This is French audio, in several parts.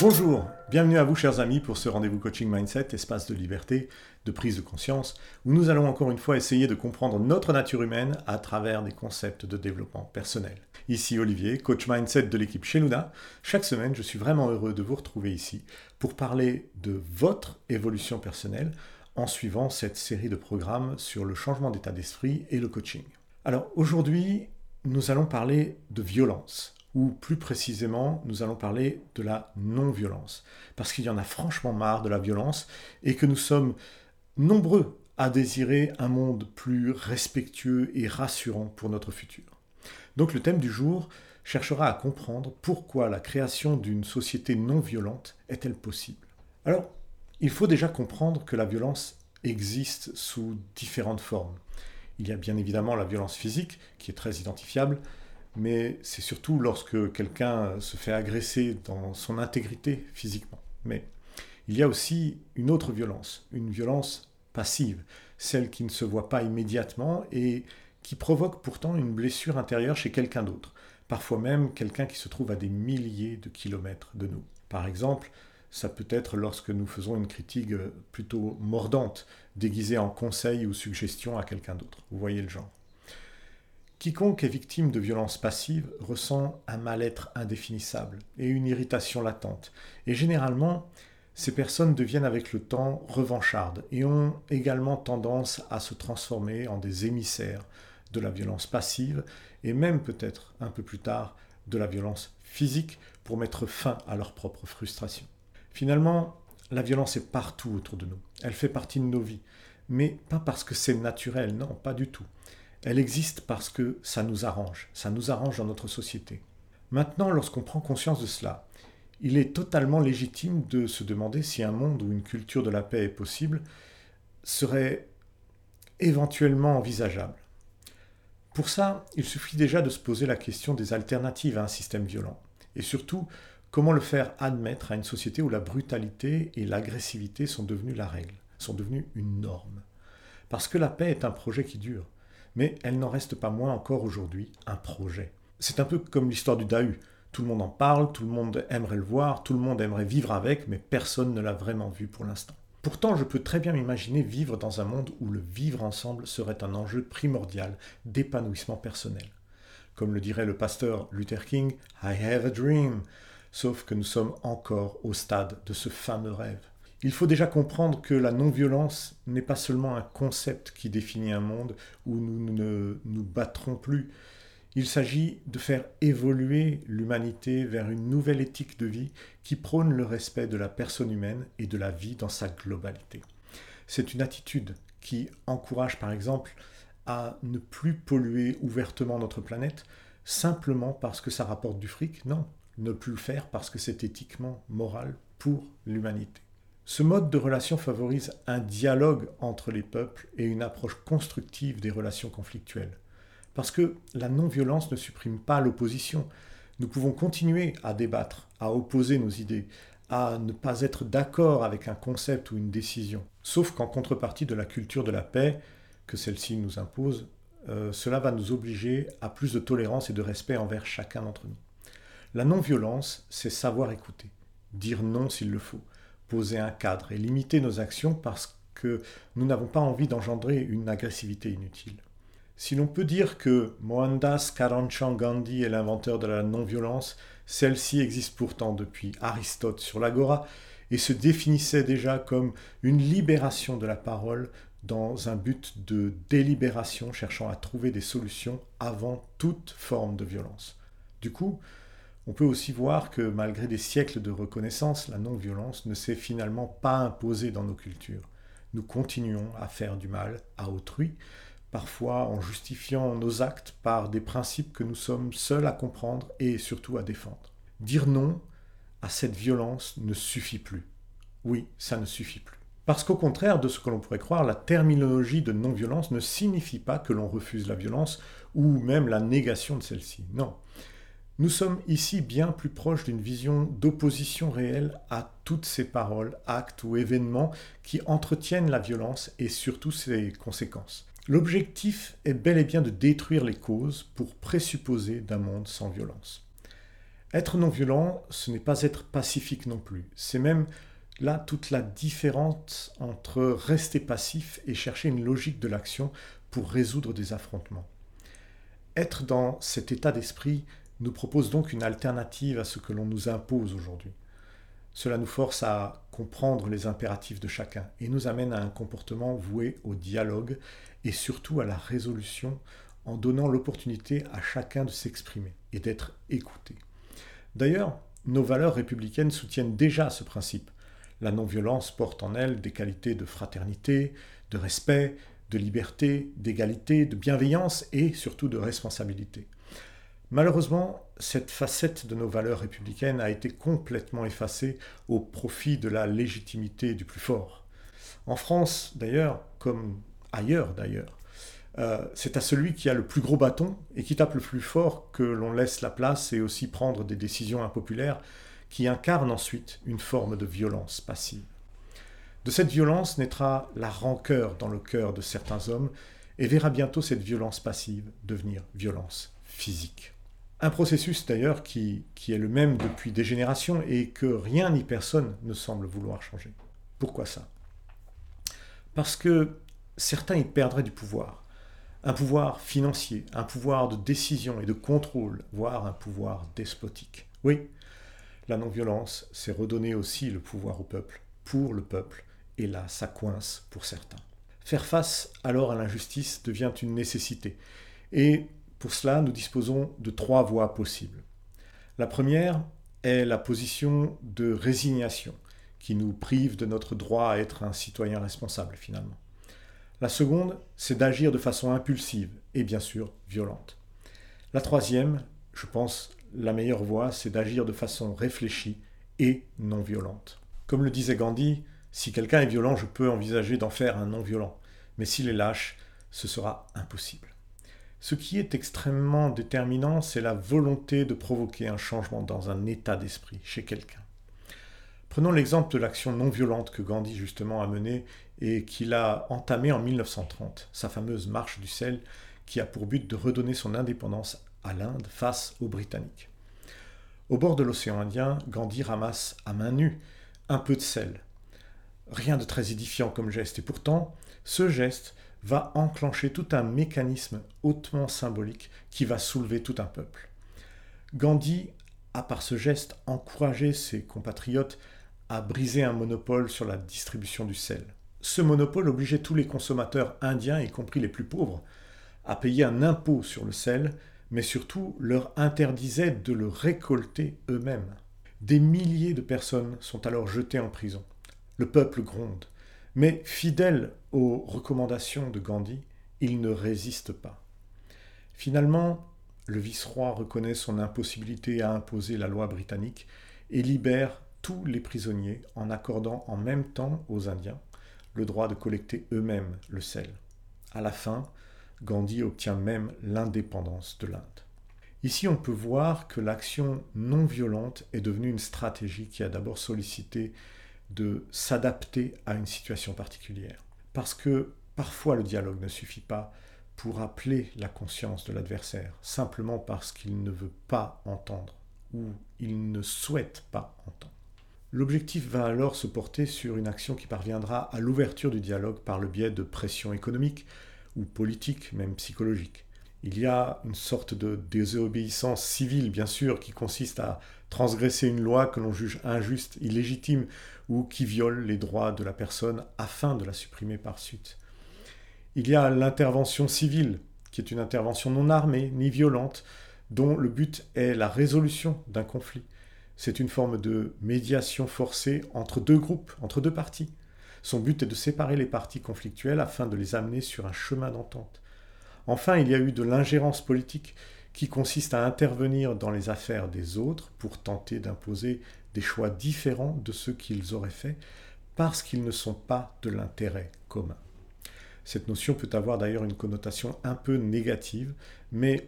Bonjour, bienvenue à vous chers amis pour ce rendez-vous coaching mindset, espace de liberté, de prise de conscience, où nous allons encore une fois essayer de comprendre notre nature humaine à travers des concepts de développement personnel. Ici Olivier, coach mindset de l'équipe chez. Chaque semaine, je suis vraiment heureux de vous retrouver ici pour parler de votre évolution personnelle en suivant cette série de programmes sur le changement d'état d'esprit et le coaching. Alors aujourd'hui, nous allons parler de violence ou plus précisément, nous allons parler de la non-violence, parce qu'il y en a franchement marre de la violence et que nous sommes nombreux à désirer un monde plus respectueux et rassurant pour notre futur. Donc le thème du jour cherchera à comprendre pourquoi la création d'une société non violente est-elle possible. Alors, il faut déjà comprendre que la violence existe sous différentes formes. Il y a bien évidemment la violence physique, qui est très identifiable, mais c'est surtout lorsque quelqu'un se fait agresser dans son intégrité physiquement. Mais il y a aussi une autre violence, une violence passive, celle qui ne se voit pas immédiatement et qui provoque pourtant une blessure intérieure chez quelqu'un d'autre, parfois même quelqu'un qui se trouve à des milliers de kilomètres de nous. Par exemple, ça peut être lorsque nous faisons une critique plutôt mordante, déguisée en conseil ou suggestion à quelqu'un d'autre. Vous voyez le genre. Quiconque est victime de violences passives ressent un mal-être indéfinissable et une irritation latente. Et généralement, ces personnes deviennent avec le temps revanchardes et ont également tendance à se transformer en des émissaires de la violence passive et même peut-être un peu plus tard de la violence physique pour mettre fin à leur propre frustration. Finalement, la violence est partout autour de nous. Elle fait partie de nos vies. Mais pas parce que c'est naturel, non, pas du tout. Elle existe parce que ça nous arrange, ça nous arrange dans notre société. Maintenant, lorsqu'on prend conscience de cela, il est totalement légitime de se demander si un monde où une culture de la paix est possible serait éventuellement envisageable. Pour ça, il suffit déjà de se poser la question des alternatives à un système violent, et surtout comment le faire admettre à une société où la brutalité et l'agressivité sont devenues la règle, sont devenues une norme. Parce que la paix est un projet qui dure mais elle n'en reste pas moins encore aujourd'hui un projet. C'est un peu comme l'histoire du Dahu. Tout le monde en parle, tout le monde aimerait le voir, tout le monde aimerait vivre avec, mais personne ne l'a vraiment vu pour l'instant. Pourtant, je peux très bien m'imaginer vivre dans un monde où le vivre ensemble serait un enjeu primordial d'épanouissement personnel. Comme le dirait le pasteur Luther King, I have a dream. Sauf que nous sommes encore au stade de ce fameux rêve. Il faut déjà comprendre que la non-violence n'est pas seulement un concept qui définit un monde où nous ne nous battrons plus. Il s'agit de faire évoluer l'humanité vers une nouvelle éthique de vie qui prône le respect de la personne humaine et de la vie dans sa globalité. C'est une attitude qui encourage par exemple à ne plus polluer ouvertement notre planète simplement parce que ça rapporte du fric. Non, ne plus le faire parce que c'est éthiquement moral pour l'humanité. Ce mode de relation favorise un dialogue entre les peuples et une approche constructive des relations conflictuelles. Parce que la non-violence ne supprime pas l'opposition. Nous pouvons continuer à débattre, à opposer nos idées, à ne pas être d'accord avec un concept ou une décision. Sauf qu'en contrepartie de la culture de la paix que celle-ci nous impose, euh, cela va nous obliger à plus de tolérance et de respect envers chacun d'entre nous. La non-violence, c'est savoir écouter, dire non s'il le faut, poser un cadre et limiter nos actions parce que nous n'avons pas envie d'engendrer une agressivité inutile. Si l'on peut dire que Mohandas Karamchand Gandhi est l'inventeur de la non-violence, celle-ci existe pourtant depuis Aristote sur l'agora et se définissait déjà comme une libération de la parole dans un but de délibération cherchant à trouver des solutions avant toute forme de violence. Du coup, on peut aussi voir que malgré des siècles de reconnaissance, la non-violence ne s'est finalement pas imposée dans nos cultures. Nous continuons à faire du mal à autrui, parfois en justifiant nos actes par des principes que nous sommes seuls à comprendre et surtout à défendre. Dire non à cette violence ne suffit plus. Oui, ça ne suffit plus. Parce qu'au contraire de ce que l'on pourrait croire, la terminologie de non-violence ne signifie pas que l'on refuse la violence ou même la négation de celle-ci. Non. Nous sommes ici bien plus proches d'une vision d'opposition réelle à toutes ces paroles, actes ou événements qui entretiennent la violence et surtout ses conséquences. L'objectif est bel et bien de détruire les causes pour présupposer d'un monde sans violence. Être non violent, ce n'est pas être pacifique non plus. C'est même là toute la différence entre rester passif et chercher une logique de l'action pour résoudre des affrontements. Être dans cet état d'esprit nous propose donc une alternative à ce que l'on nous impose aujourd'hui. Cela nous force à comprendre les impératifs de chacun et nous amène à un comportement voué au dialogue et surtout à la résolution en donnant l'opportunité à chacun de s'exprimer et d'être écouté. D'ailleurs, nos valeurs républicaines soutiennent déjà ce principe. La non-violence porte en elle des qualités de fraternité, de respect, de liberté, d'égalité, de bienveillance et surtout de responsabilité. Malheureusement, cette facette de nos valeurs républicaines a été complètement effacée au profit de la légitimité du plus fort. En France, d'ailleurs, comme ailleurs d'ailleurs, euh, c'est à celui qui a le plus gros bâton et qui tape le plus fort que l'on laisse la place et aussi prendre des décisions impopulaires qui incarnent ensuite une forme de violence passive. De cette violence naîtra la rancœur dans le cœur de certains hommes et verra bientôt cette violence passive devenir violence physique. Un processus d'ailleurs qui, est le même depuis des générations et que rien ni personne ne semble vouloir changer. Pourquoi ça? Parce que certains y perdraient du pouvoir. Un pouvoir financier, un pouvoir de décision et de contrôle, voire un pouvoir despotique. Oui, la non-violence, c'est redonner aussi le pouvoir au peuple, pour le peuple, et là, ça coince pour certains. Faire face alors à l'injustice devient une nécessité, et pour cela, nous disposons de trois voies possibles. La première est la position de résignation, qui nous prive de notre droit à être un citoyen responsable finalement. La seconde, c'est d'agir de façon impulsive et bien sûr violente. La troisième, je pense la meilleure voie, c'est d'agir de façon réfléchie et non violente. Comme le disait Gandhi, si quelqu'un est violent, je peux envisager d'en faire un non violent, mais s'il est lâche, ce sera impossible. Ce qui est extrêmement déterminant, c'est la volonté de provoquer un changement dans un état d'esprit chez quelqu'un. Prenons l'exemple de l'action non violente que Gandhi justement a menée et qu'il a entamée en 1930, sa fameuse marche du sel qui a pour but de redonner son indépendance à l'Inde face aux Britanniques. Au bord de l'océan Indien, Gandhi ramasse à main nue un peu de sel. Rien de très édifiant comme geste, et pourtant, ce geste va enclencher tout un mécanisme hautement symbolique qui va soulever tout un peuple. Gandhi a par ce geste encouragé ses compatriotes à briser un monopole sur la distribution du sel. Ce monopole obligeait tous les consommateurs indiens, y compris les plus pauvres, à payer un impôt sur le sel, mais surtout leur interdisait de le récolter eux-mêmes. Des milliers de personnes sont alors jetées en prison. Le peuple gronde. Mais fidèle aux recommandations de Gandhi, il ne résiste pas. Finalement, le vice-roi reconnaît son impossibilité à imposer la loi britannique et libère tous les prisonniers en accordant en même temps aux Indiens le droit de collecter eux-mêmes le sel. À la fin, Gandhi obtient même l'indépendance de l'Inde. Ici, on peut voir que l'action non violente est devenue une stratégie qui a d'abord sollicité de s'adapter à une situation particulière. Parce que parfois le dialogue ne suffit pas pour appeler la conscience de l'adversaire, simplement parce qu'il ne veut pas entendre ou il ne souhaite pas entendre. L'objectif va alors se porter sur une action qui parviendra à l'ouverture du dialogue par le biais de pressions économiques ou politiques, même psychologiques. Il y a une sorte de désobéissance civile, bien sûr, qui consiste à transgresser une loi que l'on juge injuste, illégitime, ou qui viole les droits de la personne afin de la supprimer par suite. Il y a l'intervention civile, qui est une intervention non armée ni violente, dont le but est la résolution d'un conflit. C'est une forme de médiation forcée entre deux groupes, entre deux parties. Son but est de séparer les parties conflictuelles afin de les amener sur un chemin d'entente. Enfin, il y a eu de l'ingérence politique qui consiste à intervenir dans les affaires des autres pour tenter d'imposer des choix différents de ceux qu'ils auraient faits parce qu'ils ne sont pas de l'intérêt commun. Cette notion peut avoir d'ailleurs une connotation un peu négative, mais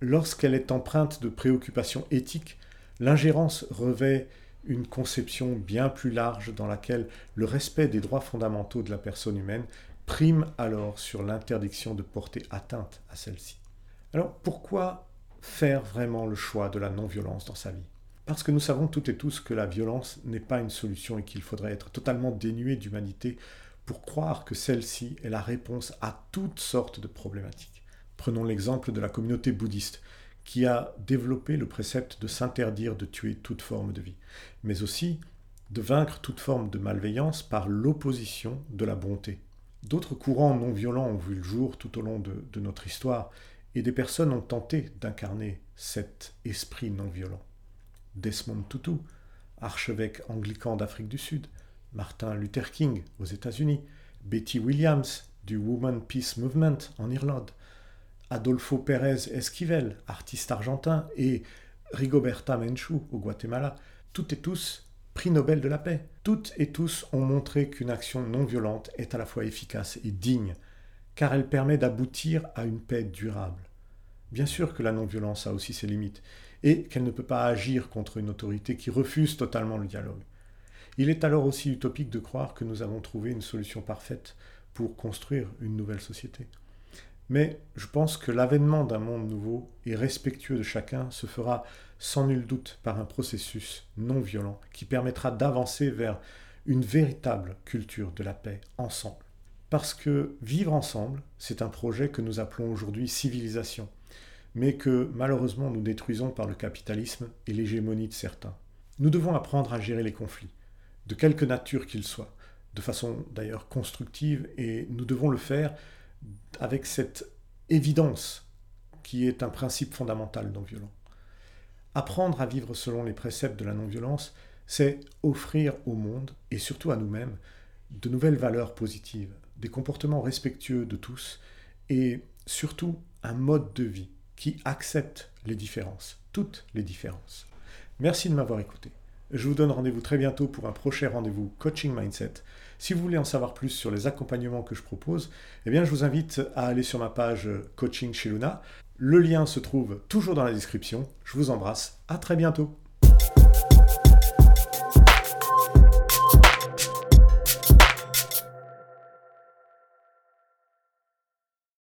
lorsqu'elle est empreinte de préoccupations éthiques, l'ingérence revêt une conception bien plus large dans laquelle le respect des droits fondamentaux de la personne humaine prime alors sur l'interdiction de porter atteinte à celle-ci. Alors pourquoi faire vraiment le choix de la non-violence dans sa vie? Parce que nous savons toutes et tous que la violence n'est pas une solution et qu'il faudrait être totalement dénué d'humanité pour croire que celle-ci est la réponse à toutes sortes de problématiques. Prenons l'exemple de la communauté bouddhiste, qui a développé le précepte de s'interdire de tuer toute forme de vie, mais aussi de vaincre toute forme de malveillance par l'opposition de la bonté. D'autres courants non violents ont vu le jour tout au long de, notre histoire, et des personnes ont tenté d'incarner cet esprit non violent. Desmond Tutu, archevêque anglican d'Afrique du Sud, Martin Luther King aux États-Unis, Betty Williams du Woman Peace Movement en Irlande, Adolfo Pérez Esquivel, artiste argentin, et Rigoberta Menchú au Guatemala, toutes et tous prix Nobel de la paix. Toutes et tous ont montré qu'une action non violente est à la fois efficace et digne, car elle permet d'aboutir à une paix durable. Bien sûr que la non-violence a aussi ses limites, et qu'elle ne peut pas agir contre une autorité qui refuse totalement le dialogue. Il est alors aussi utopique de croire que nous avons trouvé une solution parfaite pour construire une nouvelle société. Mais je pense que l'avènement d'un monde nouveau et respectueux de chacun se fera sans nul doute par un processus non violent qui permettra d'avancer vers une véritable culture de la paix ensemble. Parce que vivre ensemble, c'est un projet que nous appelons aujourd'hui civilisation, mais que malheureusement nous détruisons par le capitalisme et l'hégémonie de certains. Nous devons apprendre à gérer les conflits, de quelque nature qu'ils soient, de façon d'ailleurs constructive, et nous devons le faire avec cette évidence qui est un principe fondamental non-violent. Apprendre à vivre selon les préceptes de la non-violence, c'est offrir au monde, et surtout à nous-mêmes, de nouvelles valeurs positives, des comportements respectueux de tous, et surtout un mode de vie qui accepte les différences, toutes les différences. Merci de m'avoir écouté. Je vous donne rendez-vous très bientôt pour un prochain rendez-vous Coaching Mindset. Si vous voulez en savoir plus sur les accompagnements que je propose, eh bien je vous invite à aller sur ma page Coaching chez Luna. Le lien se trouve toujours dans la description. Je vous embrasse. À très bientôt.